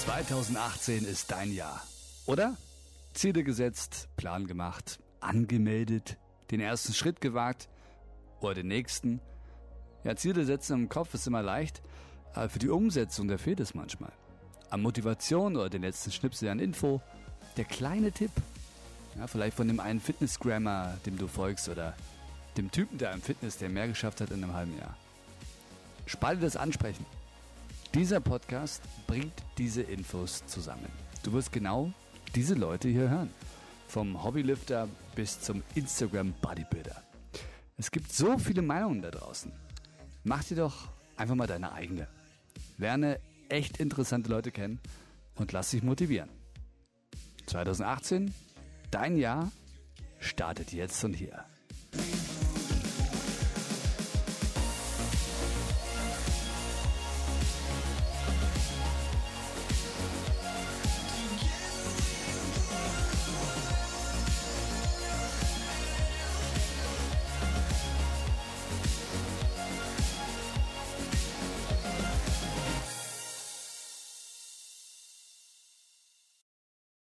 2018 ist dein Jahr, oder? Ziele gesetzt, Plan gemacht, angemeldet, den ersten Schritt gewagt oder den nächsten. Ja, Ziele setzen im Kopf ist immer leicht, aber für die Umsetzung, da fehlt es manchmal. An Motivation oder den letzten Schnipsel an Info, der kleine Tipp. Ja, vielleicht von dem einen Fitnessgrammer, dem du folgst oder dem Typen, der im Fitness, der mehr geschafft hat in einem halben Jahr. Spalte das ansprechen. Dieser Podcast bringt diese Infos zusammen. Du wirst genau diese Leute hier hören. Vom Hobbylifter bis zum Instagram Bodybuilder. Es gibt so viele Meinungen da draußen. Mach dir doch einfach mal deine eigene. Lerne echt interessante Leute kennen und lass dich motivieren. 2018, dein Jahr startet jetzt und hier.